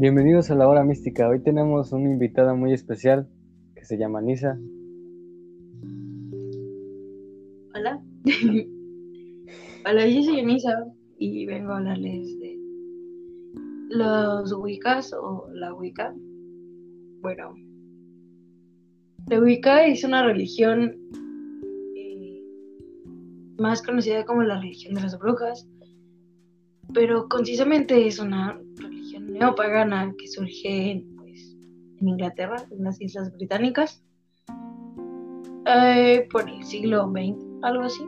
Bienvenidos a la hora mística. Hoy tenemos una invitada muy especial que se llama Nisa. Hola. Hola, yo soy Nisa y vengo a hablarles de los Wiccas o la Wicca. Bueno, la Wicca es una religión eh, más conocida como la religión de las brujas, pero concisamente es una neopagana que surge pues, en Inglaterra, en las Islas Británicas, eh, por el siglo XX, algo así.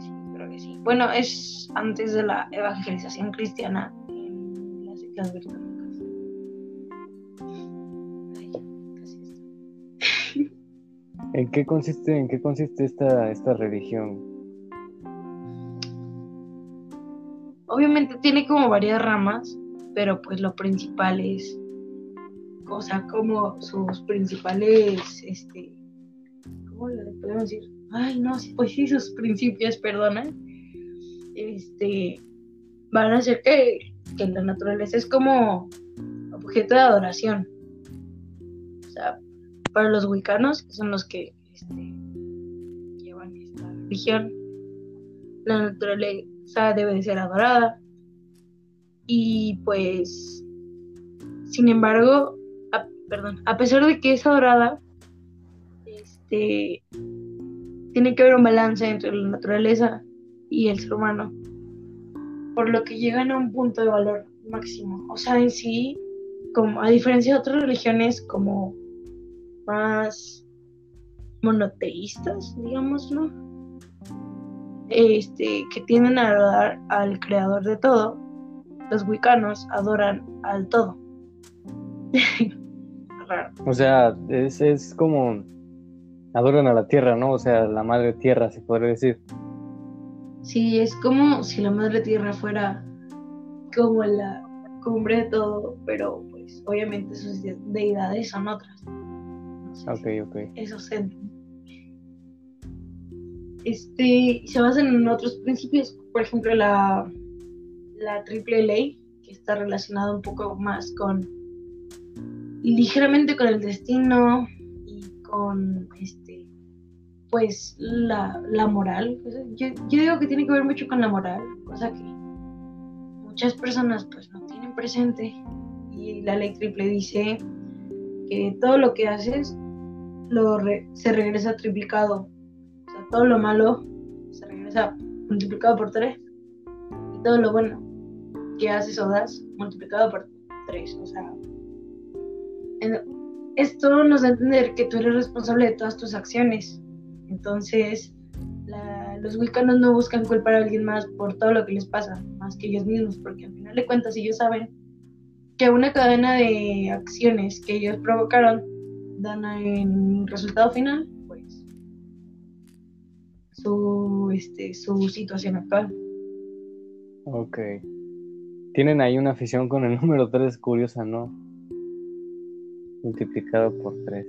Sí, creo que sí. Bueno, es antes de la evangelización cristiana en las Islas Británicas. Ay, casi está. ¿En qué consiste, en qué consiste esta, esta religión? Obviamente tiene como varias ramas, pero pues lo principal es, o sea, como sus principales, este, ¿cómo le podemos decir? Ay, no, pues sí, sus principios, perdona, este, van a ser que, que la naturaleza es como objeto de adoración. O sea, para los wicanos, que son los que este, llevan esta religión, la naturaleza debe de ser adorada. Y pues, sin embargo, a, perdón, a pesar de que es adorada, este, tiene que haber un balance entre la naturaleza y el ser humano, por lo que llegan a un punto de valor máximo. O sea, en sí, como a diferencia de otras religiones como más monoteístas, digámoslo, este, que tienden a adorar al creador de todo, los wicanos adoran al todo. Raro. O sea, es, es como adoran a la tierra, ¿no? O sea, la madre tierra, se podría decir. Sí, es como si la madre tierra fuera como la cumbre de todo, pero pues obviamente sus de- deidades son otras. No sé Ok, si ok. Eso se Este, se basan en otros principios, por ejemplo, la, la triple ley, que está relacionada un poco más con ligeramente con el destino y con este pues la, la moral. Yo, yo digo que tiene que ver mucho con la moral, cosa que muchas personas pues no tienen presente. Y la ley triple dice que todo lo que haces lo re- se regresa triplicado. O sea, todo lo malo se regresa multiplicado por tres. Y todo lo bueno que haces o das multiplicado por tres. O sea, esto nos da a entender que tú eres responsable de todas tus acciones. Entonces, la- los wicanos no buscan culpar a alguien más por todo lo que les pasa, más que ellos mismos, porque al final de cuentas ellos saben que una cadena de acciones que ellos provocaron dan en resultado final, pues, su, este, su situación actual. Ok. Tienen ahí una afición con el número 3 curiosa, ¿no? Multiplicado por 3.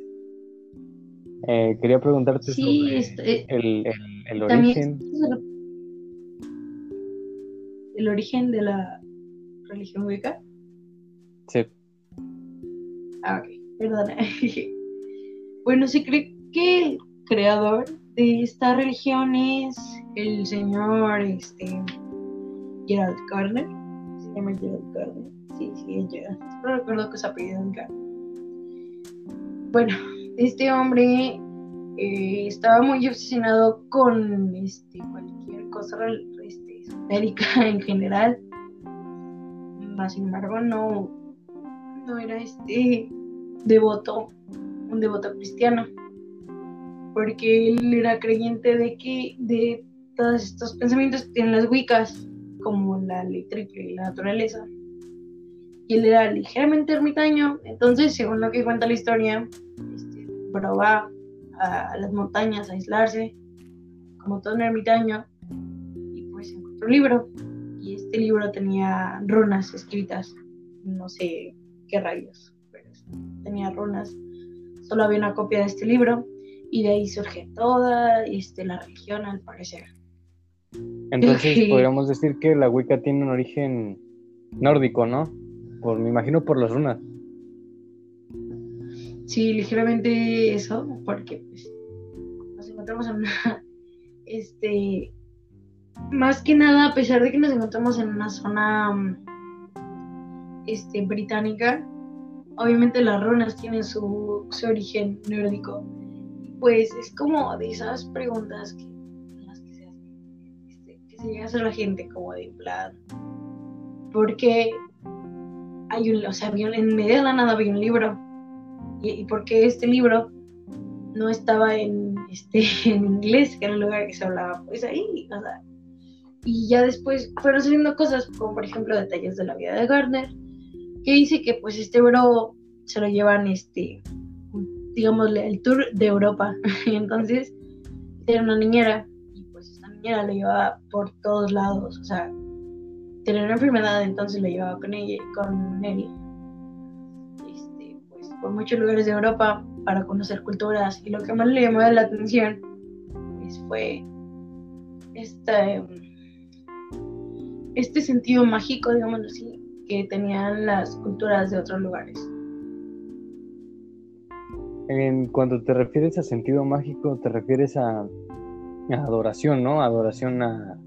Eh, quería preguntarte Sí, sobre este, el, el, el también origen. el origen de la religión wicca. Sí. Ah, ok, perdona. bueno, se cree que el creador de esta religión es el señor este, Gerald Gardner. Gerald Gardner. Sí, sí, Gerald. No recuerdo que se en Gardner. Bueno, este hombre eh, estaba muy obsesionado con este, cualquier cosa este, esotérica en general. Más sin embargo, no, no era este devoto, un devoto cristiano, porque él era creyente de que de todos estos pensamientos tienen las Wiccas, como la ley triple y la naturaleza, y él era ligeramente ermitaño, entonces, según lo que cuenta la historia, este, pero va a, a las montañas a aislarse, como todo un ermitaño, y pues encontró un libro, y este libro tenía runas escritas, no sé qué rayos, pero tenía runas. Solo había una copia de este libro y de ahí surge toda este, la religión al parecer. Entonces Sí. podríamos decir que la Wicca tiene un origen nórdico, ¿no? por, me imagino por las runas. Sí, ligeramente eso, porque pues, nos encontramos en una, este, más que nada, a pesar de que nos encontramos en una zona, este, británica, obviamente las runas tienen su, su origen nórdico, pues es como de esas preguntas que, se llega a hacer la gente, como de plan, porque hay un, o sea, en medio de la nada había un libro. Y, porque este libro no estaba en, este, en inglés, que era el lugar que se hablaba, pues ahí, o sea, y ya después fueron saliendo cosas, como por ejemplo detalles de la vida de Gardner, que dice que pues este bro se lo llevan, este, digámosle, el tour de Europa, y entonces era una niñera, pues niñera lo llevaba por todos lados, o sea, tenía una enfermedad, entonces lo llevaba con ella, con él por muchos lugares de Europa para conocer culturas y lo que más le llamó la atención pues, fue este, este sentido mágico, digamos así, que tenían las culturas de otros lugares. En cuando te refieres a sentido mágico, te refieres a, adoración, ¿no? Adoración a,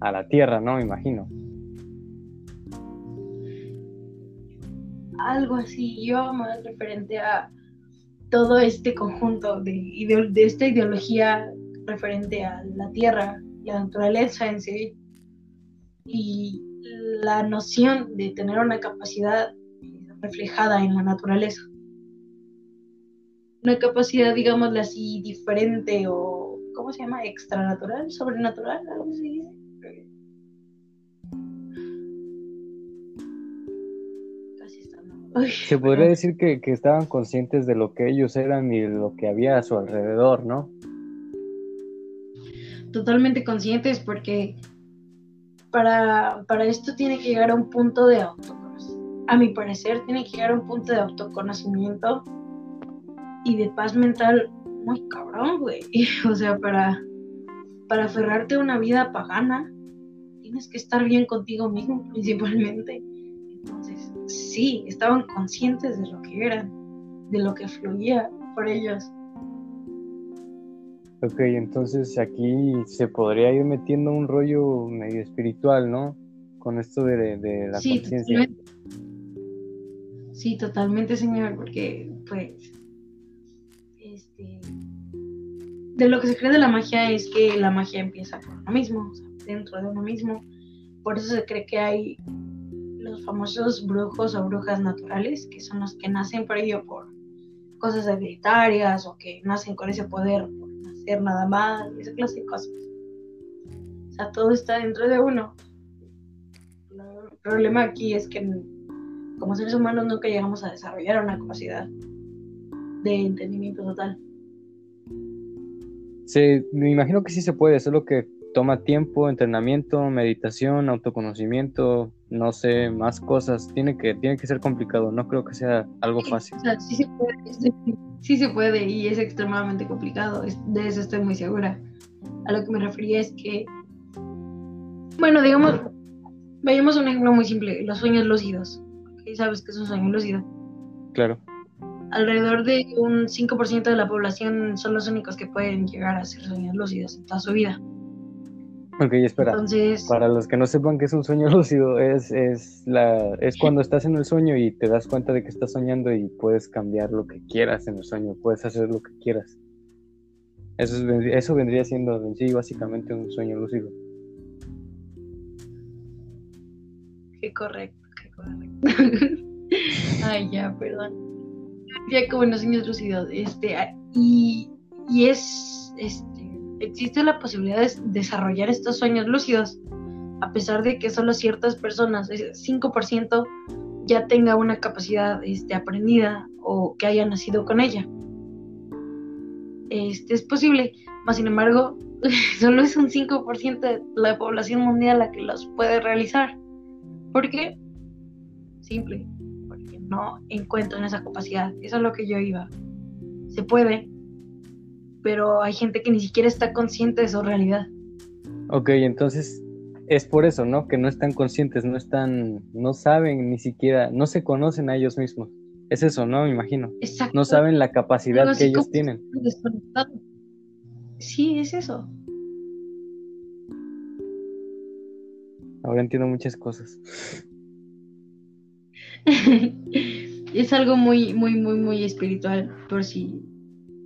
la tierra, ¿no? Imagino. algo así, yo más referente a todo este conjunto de, de esta ideología referente a la tierra, la naturaleza en sí, y la noción de tener una capacidad reflejada en la naturaleza. Una capacidad, digámosle así, diferente o, ¿cómo se llama? Extranatural, sobrenatural, algo así. Se podría decir que, estaban conscientes de lo que ellos eran y de lo que había a su alrededor, ¿no? Totalmente conscientes porque para, para esto tiene que llegar a un punto de autoconocimiento. A mi parecer, tiene que llegar a un punto de autoconocimiento y de paz mental muy cabrón, güey. O sea, para, para aferrarte a una vida pagana, tienes que estar bien contigo mismo principalmente. Entonces, sí, estaban conscientes de lo que eran, de lo que fluía por ellos. Ok, entonces aquí se podría ir metiendo un rollo medio espiritual, ¿no? Con esto de, la conciencia. Sí, totalmente, señor, porque pues de lo que se cree de la magia es que la magia empieza por uno mismo, dentro de uno mismo. Por eso se cree que hay los famosos brujos o brujas naturales, que son los que nacen por ello por cosas hereditarias o que nacen con ese poder por nacer nada más, esa clase de cosas. O sea, todo está dentro de uno. El problema aquí es que como seres humanos nunca llegamos a desarrollar una capacidad de entendimiento total. Sí, me imagino que sí se puede, solo que toma tiempo, entrenamiento, meditación, autoconocimiento, no sé, más cosas. Tiene que, tiene que ser complicado, no creo que sea algo fácil. sí, se puede, sí se puede y es extremadamente complicado, de eso estoy muy segura. A lo que me refería es que, bueno, digamos, vayamos a un ejemplo muy simple, los sueños lúcidos. ¿Sabes qué es un sueño lúcido? Claro. Alrededor de un 5% de la población son los únicos que pueden llegar a ser sueños lúcidos en toda su vida. Ok, espera. Para los que no sepan qué es un sueño lúcido, es, es, la, es cuando estás en el sueño y te das cuenta de que estás soñando y puedes cambiar lo que quieras en el sueño, puedes hacer lo que quieras. Eso, eso vendría siendo en sí básicamente un sueño lúcido. Qué correcto, qué correcto. Ay, ya, perdón. Como en los sueños lúcidos. Este, y, y es, es existe la posibilidad de desarrollar estos sueños lúcidos, a pesar de que solo ciertas personas, 5%, ya tenga una capacidad este, aprendida o que haya nacido con ella. Este es posible, más sin embargo, solo es un 5% de la población mundial la que los puede realizar. ¿Por qué? Simple, no encuentran esa capacidad. Eso es lo que yo iba. Se puede, pero hay gente que ni siquiera está consciente de su realidad. Ok, entonces es por eso, ¿no? Que no están conscientes, no están, no saben ni siquiera, no se conocen a ellos mismos. Es eso, ¿no? Me imagino. Exacto. No saben la capacidad que ellos tienen. Sí, es eso. Ahora entiendo muchas cosas. es algo muy, muy, muy, muy espiritual, por si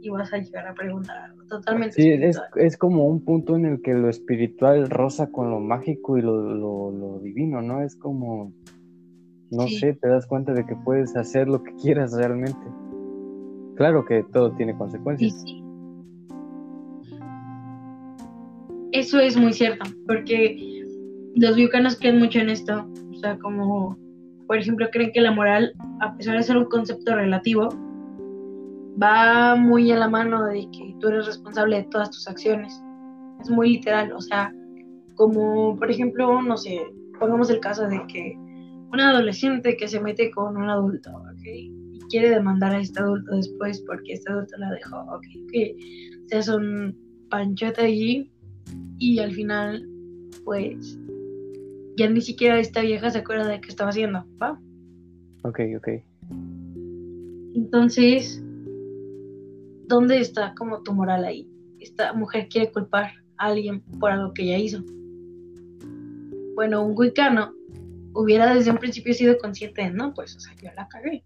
ibas a llegar a preguntar Totalmente. Sí, es, es, como un punto en el que lo espiritual roza con lo mágico y lo, lo, divino, ¿no? Es como, no sé, te das cuenta de que puedes hacer lo que quieras realmente. Claro que todo tiene consecuencias. Sí, sí. Eso es muy cierto, porque los yucanos creen mucho en esto. O sea, como, por ejemplo, creen que la moral, a pesar de ser un concepto relativo, va muy a la mano de que tú eres responsable de todas tus acciones. Es muy literal, o sea, como por ejemplo, no sé, pongamos el caso de que un adolescente que se mete con un adulto, ¿ok? Y quiere demandar a este adulto después porque este adulto la dejó, ¿ok? Que se hace un panchote allí y al final, pues, ya ni siquiera esta vieja se acuerda de qué estaba haciendo, ¿va? Ok, ok. Entonces, ¿dónde está como tu moral ahí? Esta mujer quiere culpar a alguien por algo que ella hizo. Bueno, un wicano hubiera desde un principio sido consciente de, no, pues, o sea, yo la cagué.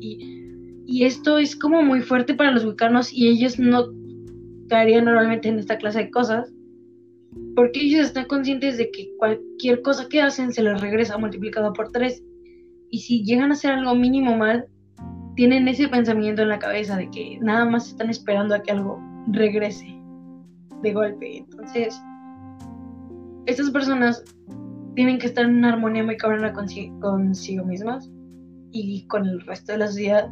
Y, esto es como muy fuerte para los wicanos y ellos no caerían normalmente en esta clase de cosas porque ellos están conscientes de que cualquier cosa que hacen se les regresa multiplicado por tres. Y si llegan a hacer algo mínimo mal, tienen ese pensamiento en la cabeza de que nada más están esperando a que algo regrese de golpe. Entonces, estas personas tienen que estar en una armonía muy cabrona consigo, mismas y con el resto de la sociedad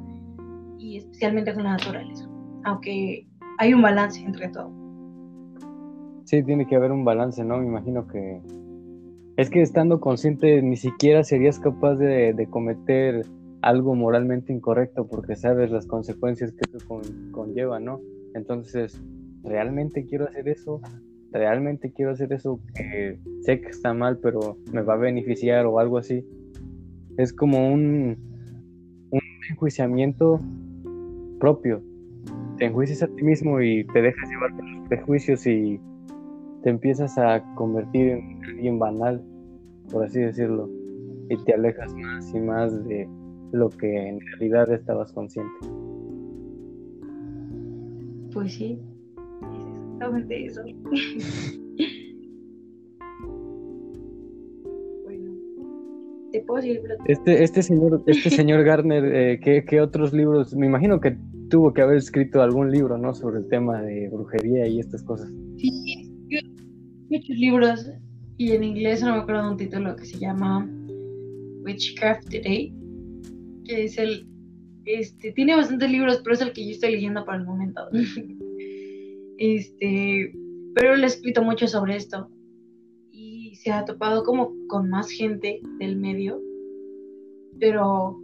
y especialmente con la naturaleza. Aunque hay un balance entre todo. Sí, tiene que haber un balance, ¿no? Me imagino que es que estando consciente ni siquiera serías capaz de, cometer algo moralmente incorrecto porque sabes las consecuencias que eso conlleva, ¿no? Entonces, ¿realmente quiero hacer eso? ¿Realmente quiero hacer eso que sé que está mal, pero me va a beneficiar o algo así? Es como un, un enjuiciamiento propio. Te enjuicias a ti mismo y te dejas llevar por los prejuicios y te empiezas a convertir en alguien banal, por así decirlo, y te alejas más y más de, lo que en realidad estabas consciente. Pues sí, es exactamente eso. bueno, te puedo decir. Este, este señor, este señor Garner, eh, ¿qué, ¿qué, otros libros? Me imagino que tuvo que haber escrito algún libro, ¿no? Sobre el tema de brujería y estas cosas. Sí, muchos libros y en inglés no me acuerdo de un título que se llama Witchcraft Today que es el, este, tiene bastantes libros, pero es el que yo estoy leyendo para el momento. este, pero él ha escrito mucho sobre esto y se ha topado como con más gente del medio, pero,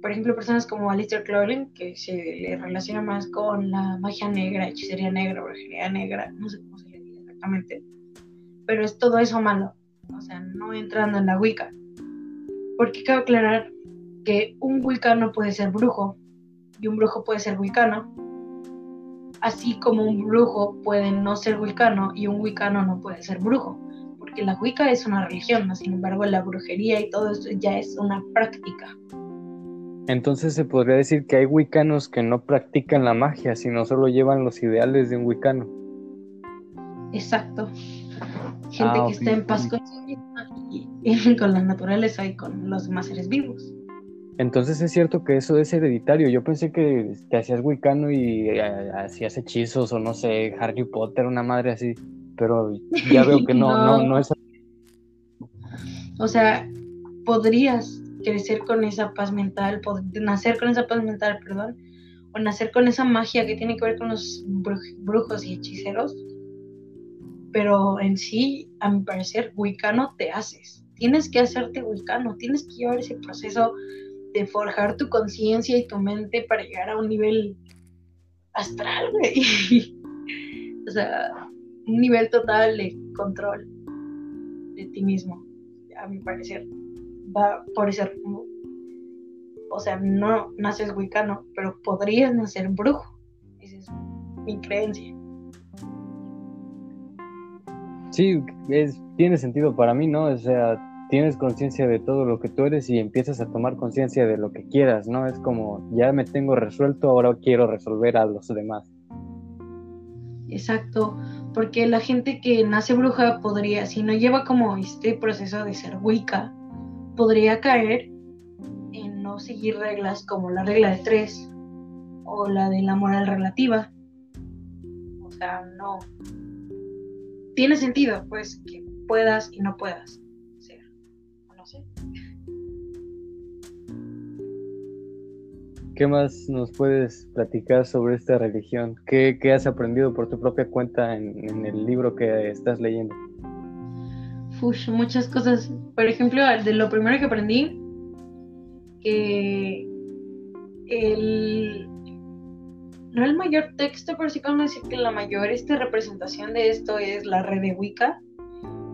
por ejemplo, personas como Alistair Crowley, que se le relaciona más con la magia negra, hechicería negra, brujería negra, no sé cómo se le dice exactamente, pero es todo eso malo, o sea, no entrando en la Wicca. Porque cabe aclarar que un vulcano puede ser brujo y un brujo puede ser vulcano, así como un brujo puede no ser vulcano y un vulcano no puede ser brujo, porque la Wicca es una religión, sin embargo la brujería y todo eso ya es una práctica. Entonces se podría decir que hay wicanos que no practican la magia, sino solo llevan los ideales de un wicano. Exacto. Gente ah, que está en paz con sí misma y con la naturaleza y con los demás seres vivos. Entonces es cierto que eso es hereditario. Yo pensé que te hacías wicano y eh, hacías hechizos o no sé, Harry Potter, una madre así. Pero ya veo que no, no, no, es así. O sea, podrías crecer con esa paz mental, nacer con esa paz mental, perdón, o nacer con esa magia que tiene que ver con los brujos y hechiceros. Pero en sí, a mi parecer, wicano te haces. Tienes que hacerte wicano, tienes que llevar ese proceso de forjar tu conciencia y tu mente para llegar a un nivel astral, güey. o sea, un nivel total de control de ti mismo, a mi parecer. Va por ese. O sea, no naces wicano, pero podrías nacer brujo. Esa es mi creencia. Sí, es, tiene sentido para mí, ¿no? O sea, tienes conciencia de todo lo que tú eres y empiezas a tomar conciencia de lo que quieras, ¿no? Es como, ya me tengo resuelto, ahora quiero resolver a los demás. Exacto, porque la gente que nace bruja podría, si no lleva como este proceso de ser wicca, podría caer en no seguir reglas como la regla de tres o la de la moral relativa. O sea, no, tiene sentido, pues, que puedas y no puedas ser. No sé. ¿Qué más nos puedes platicar sobre esta religión? ¿Qué, has aprendido por tu propia cuenta en, el libro que estás leyendo? Uf, muchas cosas. Por ejemplo, de lo primero que aprendí, que el, no el mayor texto, pero sí podemos decir que la mayor este, representación de esto es la red de Wicca,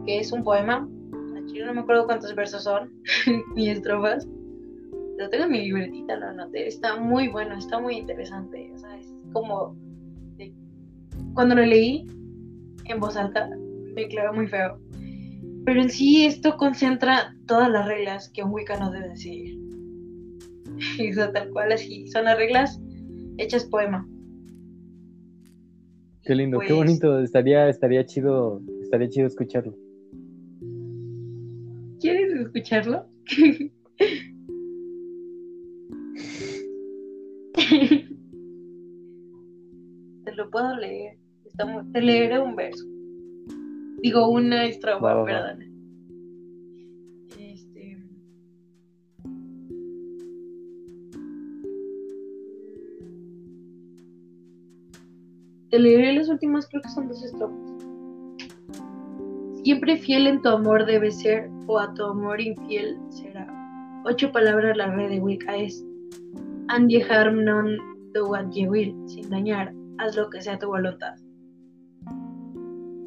que es un poema. Aquí no me acuerdo cuántos versos son, ni estrofas. Lo tengo en mi libretita, lo anoté. Está muy bueno, está muy interesante. O sea, es como. Cuando lo leí en voz alta, me clavó muy feo. Pero en sí, esto concentra todas las reglas que un Wicca no debe seguir. o tal cual así. Son las reglas hechas poema. Qué lindo, qué pues bonito, estaría, estaría chido, estaría chido escucharlo. ¿Quieres escucharlo? Te lo puedo leer. te leeré un verso. Digo una estrofa, perdón. Te leeré las últimas, creo que son dos estrofas. Siempre fiel en tu amor debe ser, o a tu amor infiel será. Ocho palabras la red de Wicca es. And ye harm none do what ye will, sin dañar, haz lo que sea tu voluntad.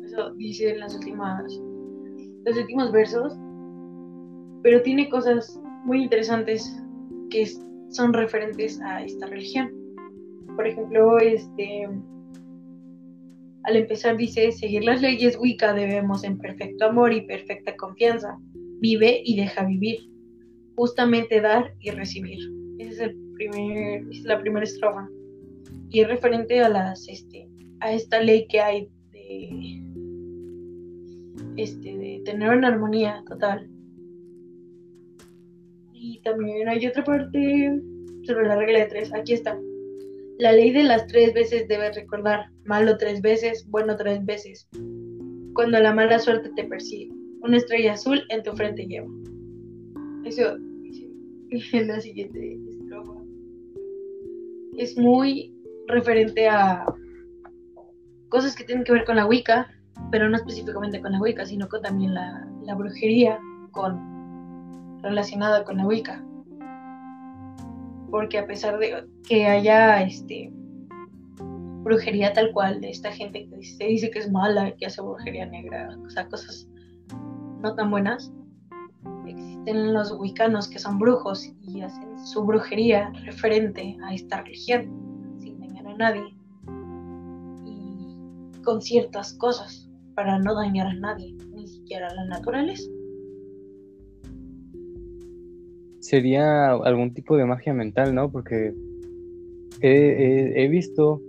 Eso dice en las últimas, los últimos versos. Pero tiene cosas muy interesantes que son referentes a esta religión. Por ejemplo, este al empezar dice, seguir las leyes Wicca debemos en perfecto amor y perfecta confianza. Vive y deja vivir. Justamente dar y recibir. Esa es, el primer, es la primera estrofa. Y es referente a las este, a esta ley que hay de, este, de tener una armonía total. Y también hay otra parte sobre la regla de tres. Aquí está. La ley de las tres veces debes recordar, malo tres veces, bueno tres veces. Cuando la mala suerte te persigue, una estrella azul en tu frente lleva. Eso dice la siguiente estrofa. Es muy referente a cosas que tienen que ver con la Wicca, pero no específicamente con la Wicca, sino con también la, la brujería con, relacionada con la Wicca porque a pesar de que haya este brujería tal cual de esta gente que se dice que es mala, que hace brujería negra, o sea, cosas no tan buenas, existen los wicanos que son brujos y hacen su brujería referente a esta religión, sin dañar a nadie y con ciertas cosas para no dañar a nadie, ni siquiera a la naturaleza. Sería algún tipo de magia mental, ¿no? Porque he, visto,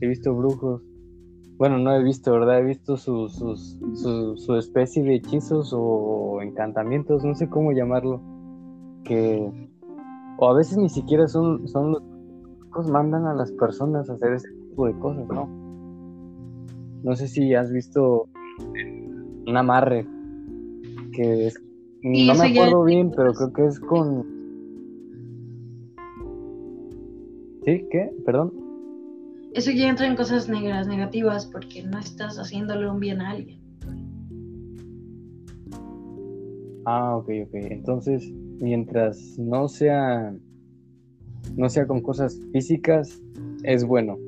he visto brujos. Bueno, no he visto, ¿verdad? He visto su, su, especie de hechizos o encantamientos, no sé cómo llamarlo. Que, o a veces ni siquiera son, son los que mandan a las personas a hacer ese tipo de cosas, ¿no? No sé si has visto un amarre que es no me acuerdo bien, pero creo que es con. ¿Sí? ¿Qué? ¿Perdón? Eso ya entra en cosas negras, negativas, porque no estás haciéndole un bien a alguien. Ah, ok, ok. Entonces, mientras no sea. No sea con cosas físicas, es bueno.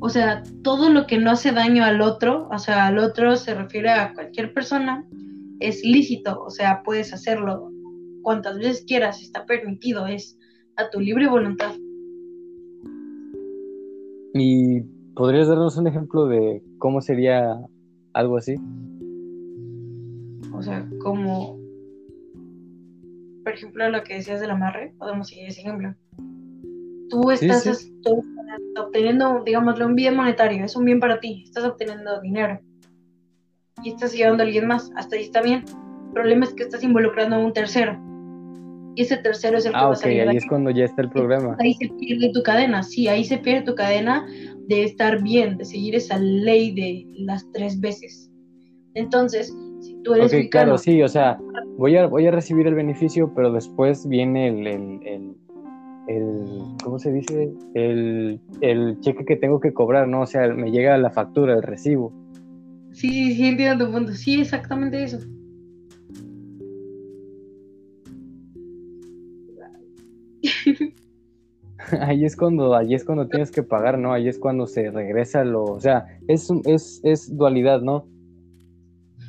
O sea, todo lo que no hace daño al otro, o sea, al otro se refiere a cualquier persona, es lícito, o sea, puedes hacerlo cuantas veces quieras, está permitido, es a tu libre voluntad. ¿Y podrías darnos un ejemplo de cómo sería algo así? O sea, como, por ejemplo, lo que decías del amarre, podemos seguir ese ejemplo. Tú estás, obteniendo, digámoslo, un bien monetario, es un bien para ti, estás obteniendo dinero y estás llevando a alguien más, hasta ahí está bien. El problema es que estás involucrando a un tercero y ese tercero es el que ah, va a ahí es cuando ya está el problema. Ahí se pierde tu cadena, sí, ahí se pierde tu cadena de estar bien, de seguir esa ley de las tres veces. Entonces, si tú eres okay, claro, sí, o sea, voy a, voy a recibir el beneficio, pero después viene el, el, el, ¿cómo se dice? El, el cheque que tengo que cobrar, ¿no? O sea, me llega la factura, el recibo. Sí, sí, entiendo tu punto. Sí, exactamente eso. ahí es cuando, ahí es cuando tienes que pagar, ¿no? Ahí es cuando se regresa lo, o sea, es, es, es dualidad, ¿no?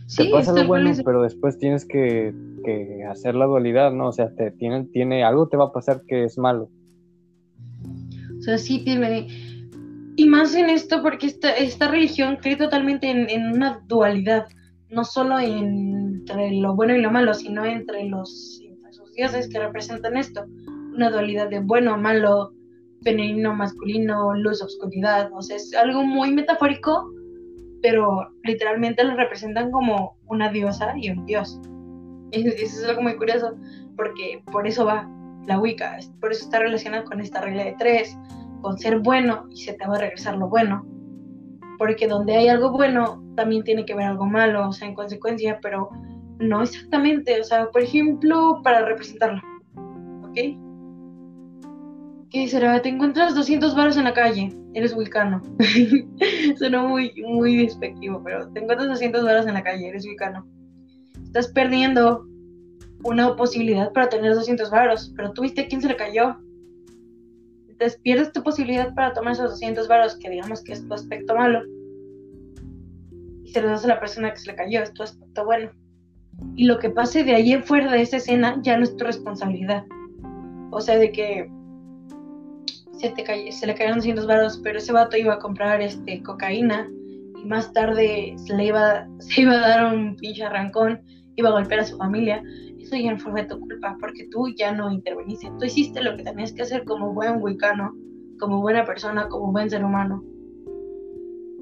Sí, te pasa lo bueno, pero después tienes que, que, hacer la dualidad, ¿no? O sea, te tiene, tiene, algo te va a pasar que es malo. O sea, sí tiene. Y más en esto, porque esta, esta religión cree totalmente en, en una dualidad, no solo entre lo bueno y lo malo, sino entre los dioses que representan esto una dualidad de bueno, malo, femenino, masculino, luz, oscuridad, o sea, es algo muy metafórico, pero literalmente lo representan como una diosa y un dios. Eso es algo muy curioso, porque por eso va la Wicca, por eso está relacionada con esta regla de tres, con ser bueno y se te va a regresar lo bueno. Porque donde hay algo bueno, también tiene que haber algo malo, o sea, en consecuencia, pero no exactamente, o sea, por ejemplo, para representarlo, ¿ok? ¿Qué será? Te encuentras 200 varos en la calle, eres vulcano. Suena muy, muy despectivo, pero te encuentras 200 varos en la calle, eres vulcano. Estás perdiendo una posibilidad para tener 200 varos, pero tú viste a quién se le cayó. Entonces pierdes tu posibilidad para tomar esos 200 varos, que digamos que es tu aspecto malo. Y se los das a la persona que se le cayó, es tu aspecto bueno. Y lo que pase de ahí fuera de esa escena ya no es tu responsabilidad. O sea, de que se, te se le cayeron 200 varos, pero ese vato iba a comprar este, cocaína y más tarde se le iba, se iba a dar un pinche arrancón, iba a golpear a su familia. Eso ya no fue tu culpa, porque tú ya no interveniste. Tú hiciste lo que tenías que hacer como buen wicano, como buena persona, como buen ser humano.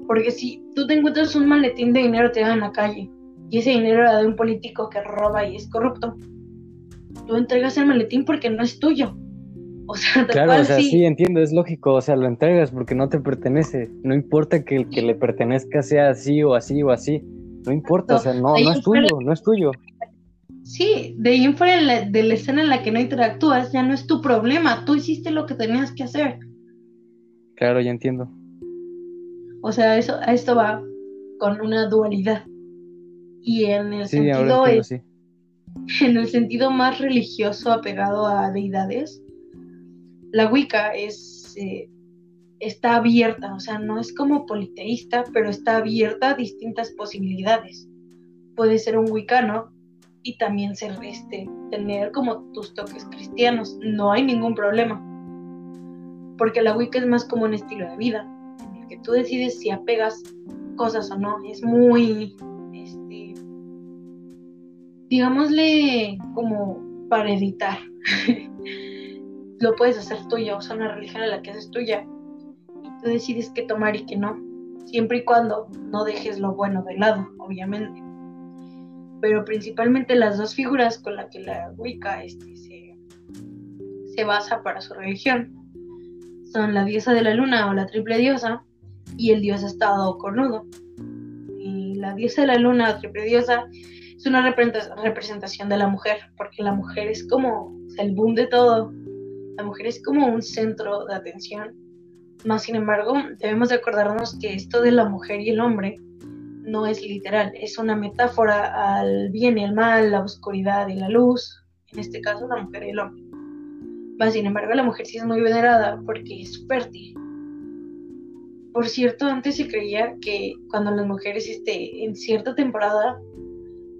Porque si tú te encuentras un maletín de dinero te en la calle y ese dinero era de un político que roba y es corrupto, tú entregas el maletín porque no es tuyo claro, o sea, sí. entiendo, es lógico, o sea, lo entregas porque no te pertenece. No importa que el que le pertenezca sea así o así o así. No importa, o sea, no, no es tuyo, no es tuyo. Sí, de ahí en fuera de la, escena en la que no interactúas, ya no es tu problema. Tú hiciste lo que tenías que hacer. Claro, ya entiendo. O sea, eso, a esto va con una dualidad. Y en el sentido en el sentido más religioso apegado a deidades, la Wicca es, eh, está abierta, o sea, no es como politeísta, pero está abierta a distintas posibilidades. Puede ser un wicano y también ser este, tener como tus toques cristianos, no hay ningún problema. Porque la Wicca es más como un estilo de vida, en el que tú decides si apegas cosas o no, es muy, este, digámosle como para editar. lo puedes hacer tuyo, o sea, una religión en la que haces tuya tú decides qué tomar y qué no, siempre y cuando no dejes lo bueno de lado, obviamente. Pero principalmente las dos figuras con las que la Wicca este, se, se basa para su religión son la diosa de la luna o la triple diosa y el dios estado cornudo. Y la diosa de la luna, o triple diosa, es una representación de la mujer, porque la mujer es como el boom de todo, la mujer es como un centro de atención. Más sin embargo, debemos de acordarnos que esto de la mujer y el hombre no es literal, es una metáfora al bien y el mal, la oscuridad y la luz, en este caso la mujer y el hombre. Más sin embargo, la mujer sí es muy venerada porque es fértil. por cierto, antes se creía que cuando las mujeres este, en cierta temporada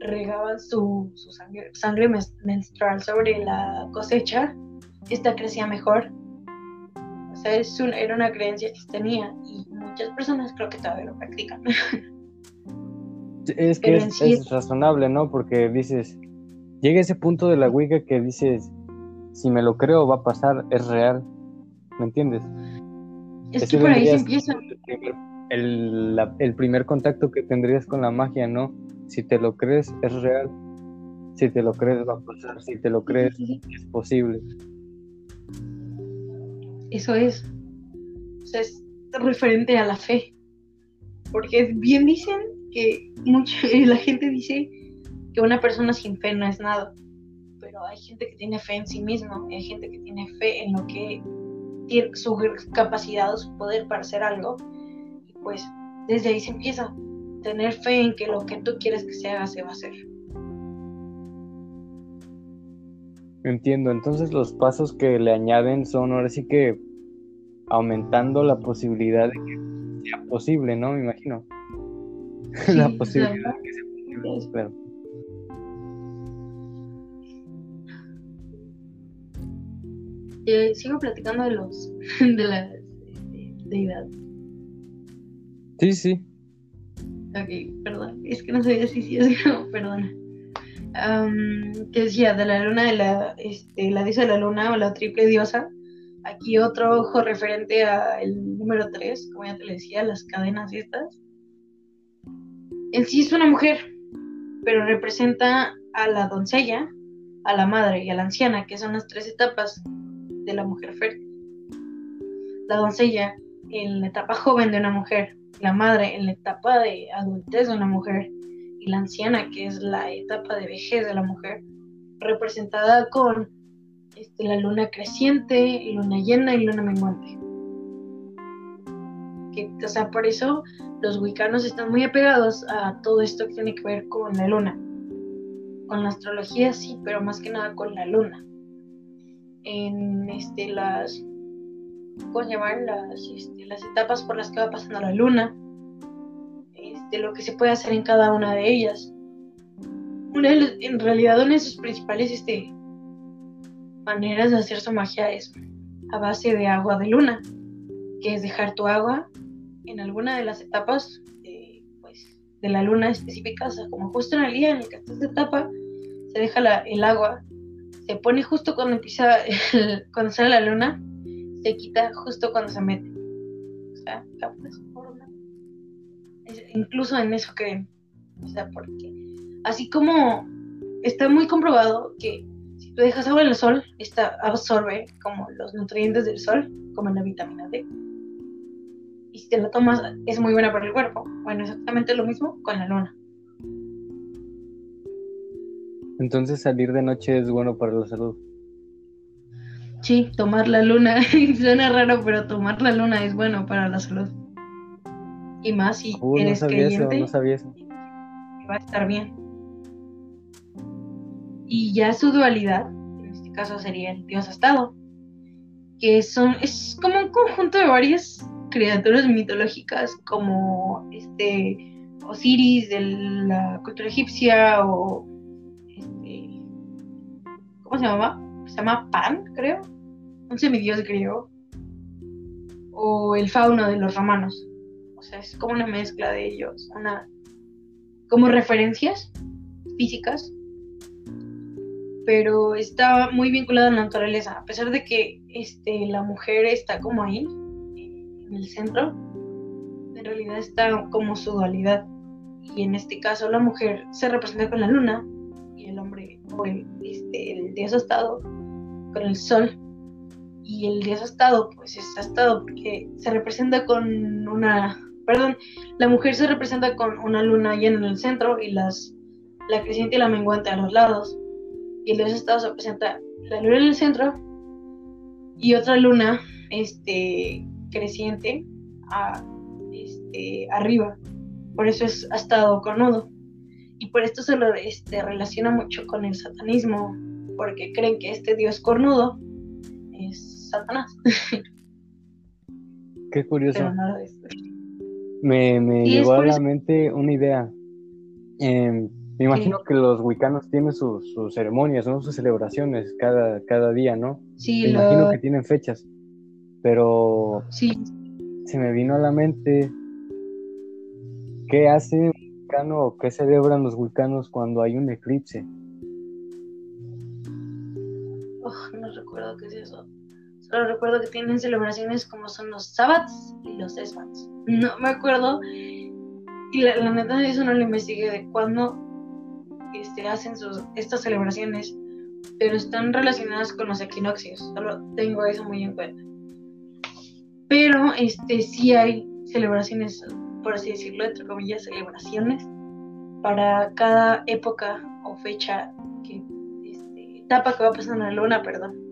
regaban su, sangre, menstrual sobre la cosecha, esta crecía mejor. Sea, es era una creencia que tenía y muchas personas creo que todavía lo practican. Es que es, razonable, ¿no? Porque dices, llega ese punto de la Wicca que dices, si me lo creo va a pasar, es real. ¿Me entiendes? Es que por ahí se empieza. El, el primer contacto que tendrías con la magia, ¿no? Si te lo crees, es real. Si te lo crees, va a pasar. Si te lo crees, es posible. Eso es. O sea, es referente a la fe. Porque bien dicen que mucha la gente dice que una persona sin fe no es nada. Pero hay gente que tiene fe en sí mismo. Hay gente que tiene fe en lo que tiene su capacidad o su poder para hacer algo. Y pues desde ahí se empieza tener fe en que lo que tú quieres que se haga se va a hacer. Entiendo, entonces los pasos que le añaden son ahora sí que aumentando la posibilidad de que sea posible, ¿no? Me imagino. la posibilidad de que sea posible, espero. Eh, sigo platicando de los de las deidades. Sí, sí. Ok, perdón. Es que no sabía si sí si no, perdona. Que decía, de la luna, de la, este, la diosa de la luna o la triple diosa. Aquí otro ojo referente al número 3, como ya te le decía, las cadenas estas. En sí es una mujer, pero representa a la doncella, a la madre y a la anciana, que son las tres etapas de la mujer fértil. La doncella en la etapa joven de una mujer, la madre en la etapa de adultez de una mujer y la anciana, que es la etapa de vejez de la mujer, representada con este, la luna creciente, luna llena y luna menguante. Que, o por eso los wicanos están muy apegados a todo esto que tiene que ver con la luna. Con la astrología sí, pero más que nada con la luna. En este, las. Las, este, las etapas por las que va pasando la luna, este, lo que se puede hacer en cada una de ellas. Una en realidad, una de sus principales este, maneras de hacer su magia es a base de agua de luna, que es dejar tu agua en alguna de las etapas de, pues, de la luna específica, como justo en el día en el que está esta etapa, se deja el agua, se pone justo cuando empieza, cuando sale la luna, se quita justo cuando se mete. O sea, incluso en eso creen. O sea, porque así como está muy comprobado que si tú dejas agua en el sol, esta absorbe como los nutrientes del sol, como la vitamina D. Y si te la tomas, es muy buena para el cuerpo. Bueno, exactamente lo mismo con la luna. Entonces salir de noche es bueno para la salud. Sí, tomar la luna. Suena raro, pero tomar la luna es bueno para la salud. Y más si uh, eres creyente. no sabía eso. Va a estar bien. Y ya su dualidad, en este caso sería el dios estado, que son es como un conjunto de varias criaturas mitológicas como este Osiris de la cultura egipcia o este ¿cómo se llama? se llama Pan, creo, un semidios griego, o el fauno de los romanos. O sea, es como una mezcla de ellos, una como referencias físicas, pero está muy vinculada a la naturaleza, a pesar de que este, la mujer está como ahí, en el centro, en realidad está como su dualidad. Y en este caso la mujer se representa con la luna y el hombre o el, este, el dios estado con el sol y el estado pues está estado porque se representa con una, perdón, la mujer se representa con una luna llena en el centro y las, la creciente y la menguante a los lados. Y el estado se representa la luna en el centro y otra luna este, creciente a, este, arriba. Por eso es estado cornudo. Y por esto se lo este, relaciona mucho con el satanismo porque creen que este dios cornudo es Satanás. Qué curioso. Me, me llegó a la mente una idea. Em, me imagino que los wicanos tienen sus, ceremonias, ¿no? Sus celebraciones cada, cada día, ¿no? Sí, me imagino que tienen fechas. Pero sí. se me vino a la mente qué hace un wicano o qué celebran los wicanos cuando hay un eclipse. no recuerdo qué es eso. Solo recuerdo que tienen celebraciones como son los sabbats y los esbats. No me acuerdo. Y la, la neta, eso no lo investigué de cuándo este, hacen sus, estas celebraciones, pero están relacionadas con los equinoccios. Solo tengo eso muy en cuenta. Pero este, sí hay celebraciones, por así decirlo, entre comillas, celebraciones para cada época o fecha este, etapa que va pasando la luna, perdón.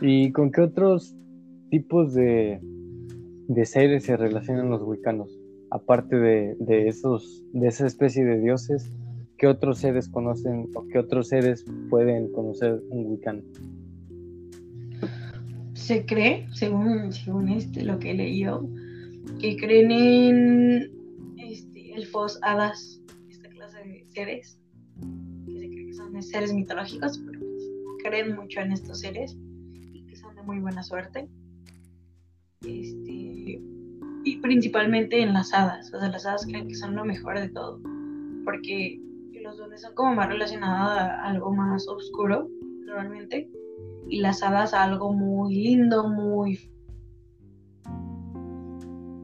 ¿Y con qué otros tipos de, de seres se relacionan los wiccanos? Aparte de, de, esos, de esa especie de dioses, ¿qué otros seres conocen o qué otros seres pueden conocer un wicano? Se cree, según, según este, lo que he leído, que creen en este, elfos, hadas, esta clase de seres, que se cree que son seres mitológicos, pero pues, creen mucho en estos seres muy buena suerte. Este, y principalmente en las hadas, o sea, las hadas creen que son lo mejor de todo, porque los duendes son como más relacionados a algo más oscuro, normalmente, y las hadas a algo muy lindo, muy...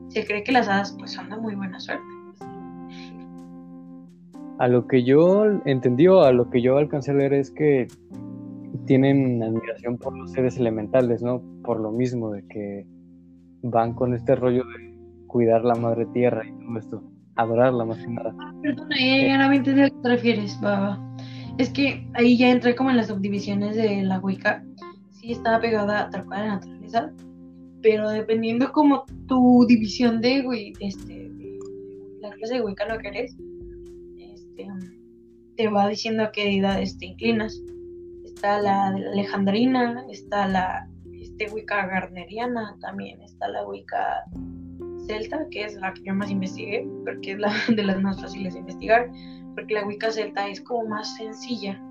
Se cree que las hadas pues son de muy buena suerte. A lo que yo entendí a lo que yo alcancé a leer es que tienen admiración por los seres elementales, ¿no? Por lo mismo de que van con este rollo de cuidar la madre tierra y todo esto, adorarla más que nada. Ah, perdona, ya, no me entendí a qué te refieres, baba. Es que ahí ya entré como en las subdivisiones de la Wicca. Sí estaba pegada tal cual a la naturaleza, pero dependiendo como tu división de, este, la clase de Wicca lo que eres, este, te va diciendo a qué deidades te inclinas. Está la alejandrina, está la este, Wicca gardneriana, también está la Wicca celta, que es la que yo más investigué, porque es la de las más fáciles de investigar, porque la Wicca celta es como más sencilla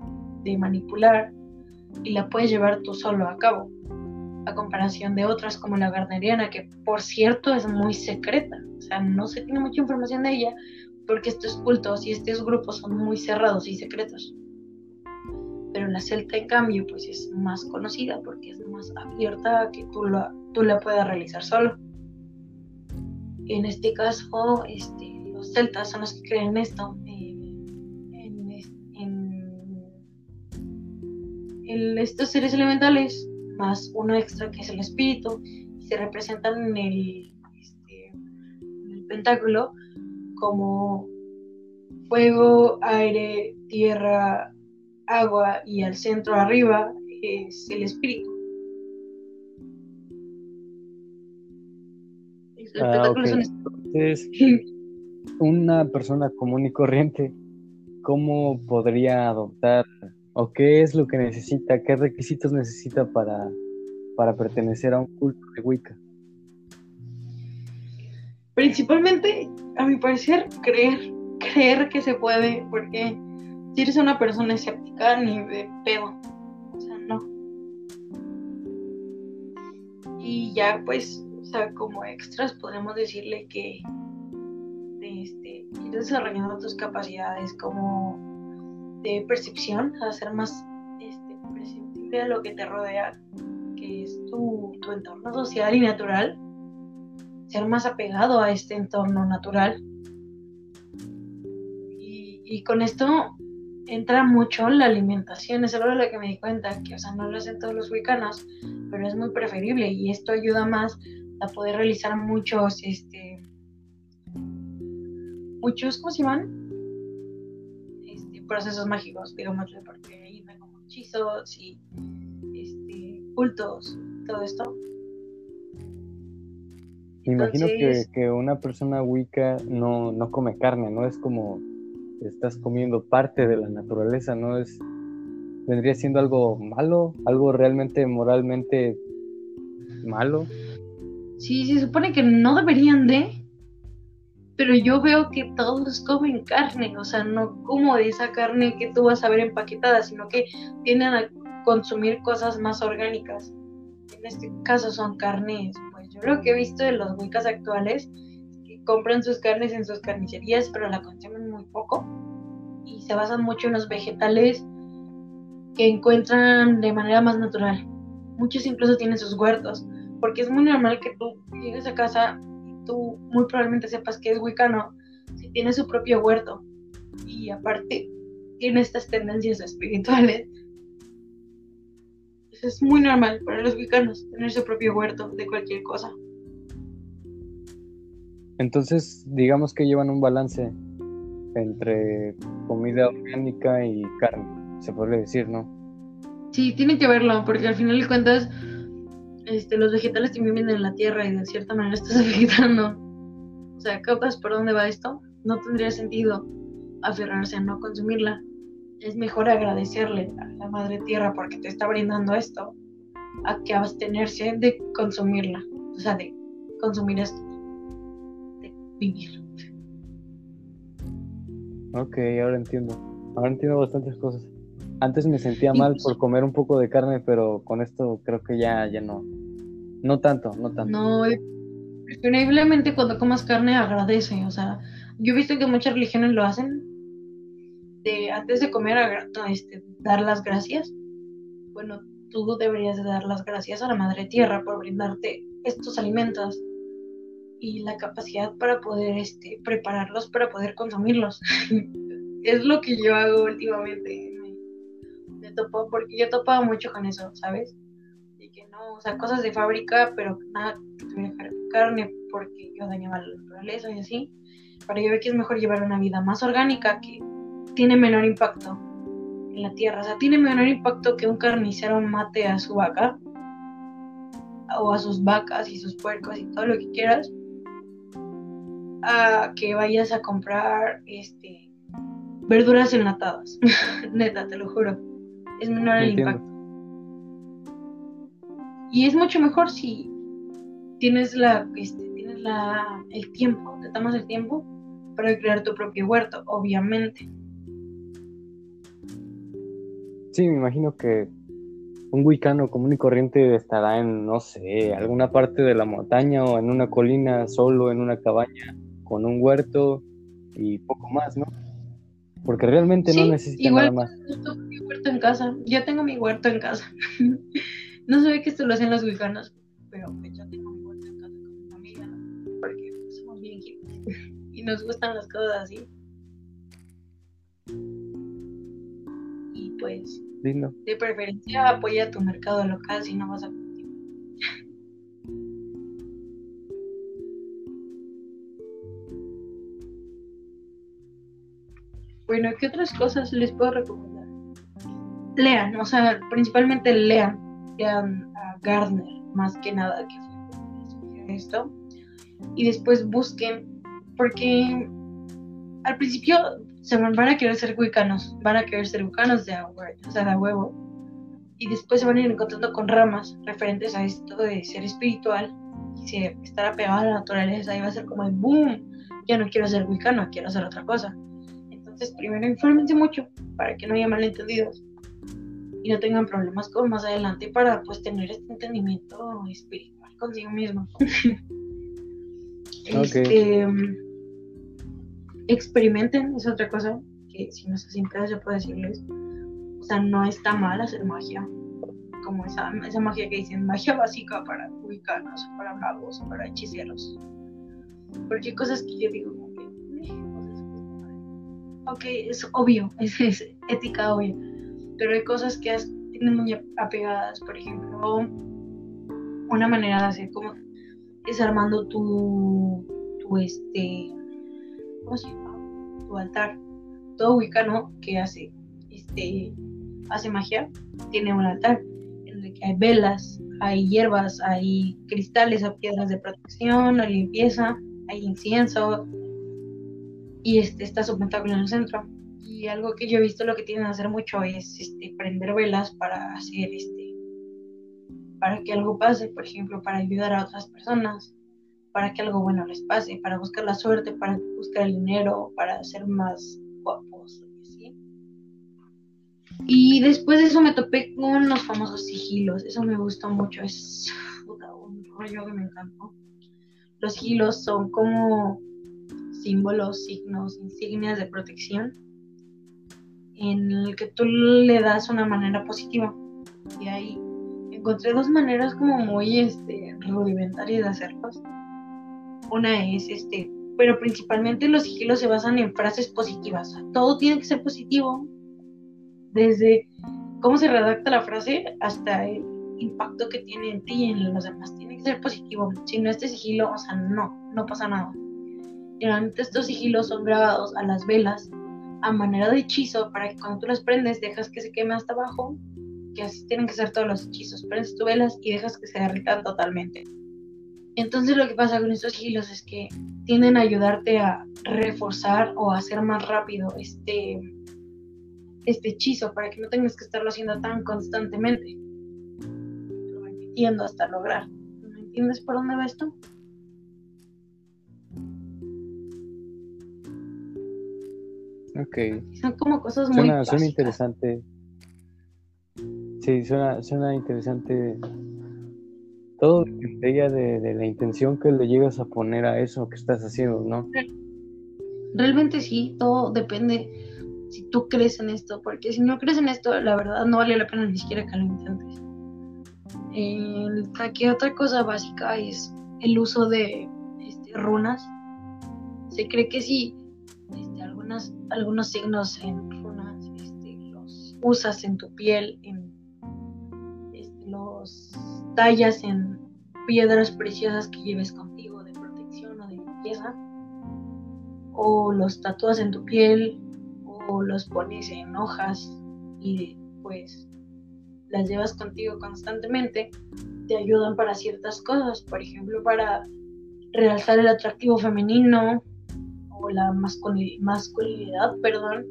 de manipular y la puedes llevar tú solo a cabo, a comparación de otras como la gardneriana, que por cierto es muy secreta, o sea, no se tiene mucha información de ella, porque estos cultos y estos grupos son muy cerrados y secretos. Pero la celta, en cambio, pues es más conocida porque es más abierta a que tú, la, tú la puedas realizar solo. En este caso, este, los celtas son los que creen esto. en, estos seres elementales, más uno extra que es el espíritu, se representan en el, este, en el pentáculo como fuego, aire, tierra, agua y al centro arriba es el espíritu. Ah, Entonces, una persona común y corriente, ¿cómo podría adoptar o qué es lo que necesita, qué requisitos necesita para, para pertenecer a un culto de Wicca? Principalmente, a mi parecer, creer, creer que se puede, porque si eres una persona escéptica, ni de pedo, o sea, no. Y ya, pues, o sea, como extras podemos decirle que este, ir desarrollando tus capacidades como de percepción, a ser más este, perceptible a lo que te rodea, que es tu, entorno social y natural, ser más apegado a este entorno natural. Y, y con esto entra mucho la alimentación, es algo de lo que me di cuenta, que o sea, no lo hacen todos los wicanos, pero es muy preferible y esto ayuda más a poder realizar muchos, este, muchos, ¿cómo se llaman? Este, procesos mágicos, digamos, porque ahí ven como hechizos y este, cultos, todo esto. imagino que, que, una persona wicca no, no come carne, ¿no? Es como estás comiendo parte de la naturaleza, ¿no? Es vendría siendo algo malo, algo realmente moralmente malo. Sí, se supone que no deberían de, pero yo veo que todos comen carne, o sea, no como de esa carne que tú vas a ver empaquetada, sino que tienden a consumir cosas más orgánicas. En este caso son carnes, pues yo lo que he visto de los huicas actuales, compran sus carnes en sus carnicerías, pero la consumen muy poco y se basan mucho en los vegetales que encuentran de manera más natural. Muchos incluso tienen sus huertos, porque es muy normal que tú llegues a casa y tú muy probablemente sepas que es wicano si tiene su propio huerto y aparte tiene estas tendencias espirituales. es muy normal para los wicanos tener su propio huerto de cualquier cosa. Entonces, digamos que llevan un balance entre comida orgánica y carne, se podría decir, ¿no? Sí, tiene que verlo, porque al final de cuentas, este, los vegetales también vienen de la tierra y de cierta manera estás vegetando. O sea, ¿captas por dónde va esto? No tendría sentido aferrarse a no consumirla. Es mejor agradecerle a la madre tierra porque te está brindando esto, a que abstenerse de consumirla. O sea, de consumir esto. De vivir. Ok, ahora entiendo. Ahora entiendo bastantes cosas. Antes me sentía mal pues por comer un poco de carne, pero con esto creo que ya, ya no. No tanto, no tanto. No, increíblemente cuando comas carne agradece. O sea, yo he visto que muchas religiones lo hacen. De, antes de comer, este, dar las gracias. Bueno, tú deberías dar las gracias a la Madre Tierra por brindarte estos alimentos y la capacidad para poder este, prepararlos para poder consumirlos. es lo que yo hago últimamente. Me, topo, porque yo topaba mucho con eso, ¿sabes? Y que no, o sea, cosas de fábrica, pero nada carne porque yo dañaba la naturaleza y así. Para yo ver que es mejor llevar una vida más orgánica que tiene menor impacto en la tierra. O sea, tiene menor impacto que un carnicero mate a su vaca o a sus vacas y sus puercos y todo lo que quieras a que vayas a comprar este verduras enlatadas. Neta, te lo juro. Es menor el impacto. Y es mucho mejor si tienes la, este, tienes la, el tiempo, te tomas el tiempo para crear tu propio huerto, obviamente. Sí, me imagino que un wicano común y corriente estará en, no sé, alguna parte de la montaña o en una colina solo, en una cabaña, con un huerto y poco más, ¿no? Porque realmente no necesita nada más. Yo tengo mi huerto en casa, ya tengo mi huerto en casa. no sé que esto lo hacen los wicanos, pero pues ya tengo mi huerto en casa con mi familia, porque somos bien hippies y nos gustan las cosas así. Y pues, Lindo. de preferencia apoya tu mercado local si no vas a Bueno, ¿qué otras cosas les puedo recomendar? Lean, o sea, principalmente lean, lean a Gardner, más que nada, que fue esto. Y después busquen, porque al principio se van a querer ser wicanos, van a querer ser wicanos de agua, o sea, de huevo. Y después se van a ir encontrando con ramas referentes a esto de ser espiritual y estar apegado a la naturaleza. Y va a ser como el boom, ya no quiero ser wicano, quiero hacer otra cosa. Entonces, primero infórmense mucho para que no haya malentendidos y no tengan problemas con más adelante para pues tener este entendimiento espiritual consigo mismo. este, experimenten, es otra cosa que si no se siempre yo puedo decirles. O sea, no está mal hacer magia. Como esa, esa magia que dicen, magia básica para ubicarnos, para magos, para hechiceros. Porque hay cosas que yo digo, ok, es obvio, es, ética obvia, pero hay cosas que tienen muy apegadas, por ejemplo, una manera de hacer como es armando tu, tu este, ¿cómo se llama? Tu altar. Todo wicano que hace, este, hace magia, tiene un altar en el que hay velas, hay hierbas, hay cristales o piedras de protección, hay limpieza, hay incienso, y este, está su pentáculo en el centro. Y algo que yo he visto lo que tienen que hacer mucho es este, prender velas para hacer este para que algo pase, por ejemplo, para ayudar a otras personas, para que algo bueno les pase, para buscar la suerte, para buscar el dinero, para ser más guapos. Y después de eso me topé con los famosos sigilos. Eso me gustó mucho. Es un rollo que me encantó. Los sigilos son como símbolos, signos, insignias de protección en el que tú le das una manera positiva. Y ahí encontré dos maneras como muy este, rudimentarias de hacerlos. Una es, este, pero principalmente los sigilos se basan en frases positivas. todo tiene que ser positivo, desde cómo se redacta la frase hasta el impacto que tiene en ti y en los demás. Tiene que ser positivo. Si no este sigilo, o sea, no, no pasa nada. Generalmente estos sigilos son grabados a las velas a manera de hechizo para que cuando tú las prendes dejas que se queme hasta abajo, que así tienen que ser todos los hechizos. Prendes tus velas y dejas que se derritan totalmente. Entonces lo que pasa con estos sigilos es que tienden a ayudarte a reforzar o hacer más rápido este, este hechizo para que no tengas que estarlo haciendo tan constantemente. Repitiendo hasta lograr. ¿Me entiendes por dónde va esto? Ok. Son como cosas muy. Suena, suena interesante. Sí, suena, suena interesante. Todo depende de, de la intención que le llegas a poner a eso que estás haciendo, ¿no? Realmente sí, todo depende si tú crees en esto, porque si no crees en esto, la verdad no vale la pena ni siquiera que lo intentes. aquí otra cosa básica es el uso de este, runas. Se cree que algunos signos en runas, este, los usas en tu piel, en, este, los tallas en piedras preciosas que lleves contigo de protección o de limpieza, o los tatúas en tu piel, o los pones en hojas y pues las llevas contigo constantemente, te ayudan para ciertas cosas, por ejemplo, para realzar el atractivo femenino, la masculinidad, perdón,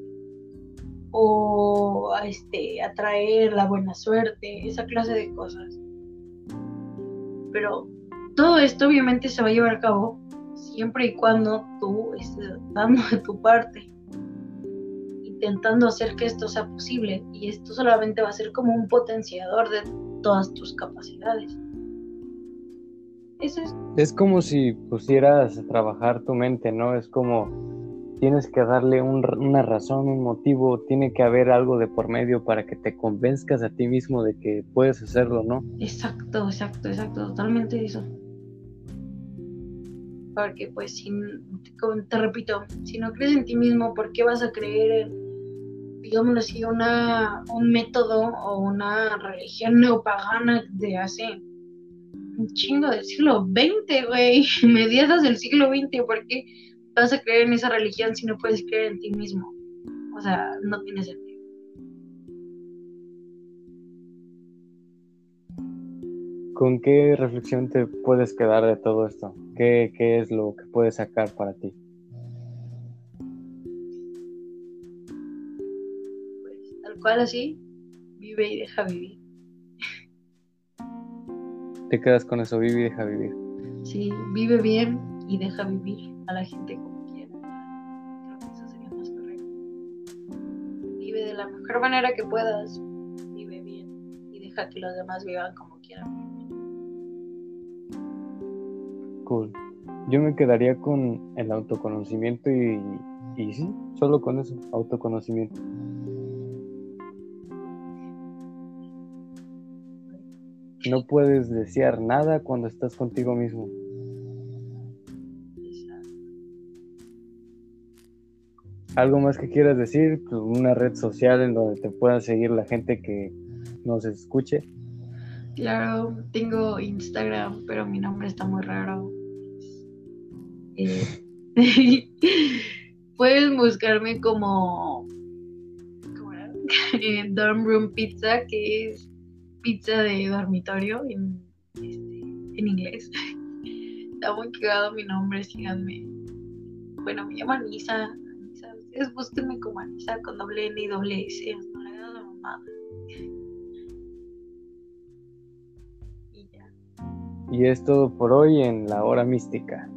o este, atraer la buena suerte, esa clase de cosas. Pero todo esto obviamente se va a llevar a cabo siempre y cuando tú estés dando de tu parte, intentando hacer que esto sea posible. Y esto solamente va a ser como un potenciador de todas tus capacidades. Es. como si pusieras a trabajar tu mente, ¿no? Es como tienes que darle una razón, un motivo, tiene que haber algo de por medio para que te convenzcas a ti mismo de que puedes hacerlo, ¿no? Exacto, exacto, exacto, totalmente eso. Porque pues si, te repito, si no crees en ti mismo, ¿por qué vas a creer en, digámoslo así, una, un método o una religión neopagana de hace un chingo del siglo XX, güey, mediados del siglo XX, porque vas a creer en esa religión si no puedes creer en ti mismo? O sea, no tiene sentido. ¿Con qué reflexión te puedes quedar de todo esto? ¿Qué, qué es lo que puedes sacar para ti? Pues tal cual así, vive y deja vivir. Te quedas con eso, vive y deja vivir. Sí, vive bien y deja vivir a la gente como quiera. Creo que eso sería más correcto. Vive de la mejor manera que puedas, vive bien y deja que los demás vivan como quieran Cool. Yo me quedaría con el autoconocimiento y, y sí, solo con eso, autoconocimiento. No puedes desear nada cuando estás contigo mismo. ¿Algo más que quieras decir? Pues, una red social en donde te puedan seguir la gente que nos escuche. Claro, tengo Instagram, pero mi nombre está muy raro. Eh, puedes buscarme como, ¿cómo era? Dorm Room Pizza, que es pizza de dormitorio en, este, en inglés. Está muy quedado mi nombre, síganme. Bueno, me llamo Anisa, es búsquenme como Anisa con doble N y doble S, no le dado mamada. Y es todo por hoy en la hora mística.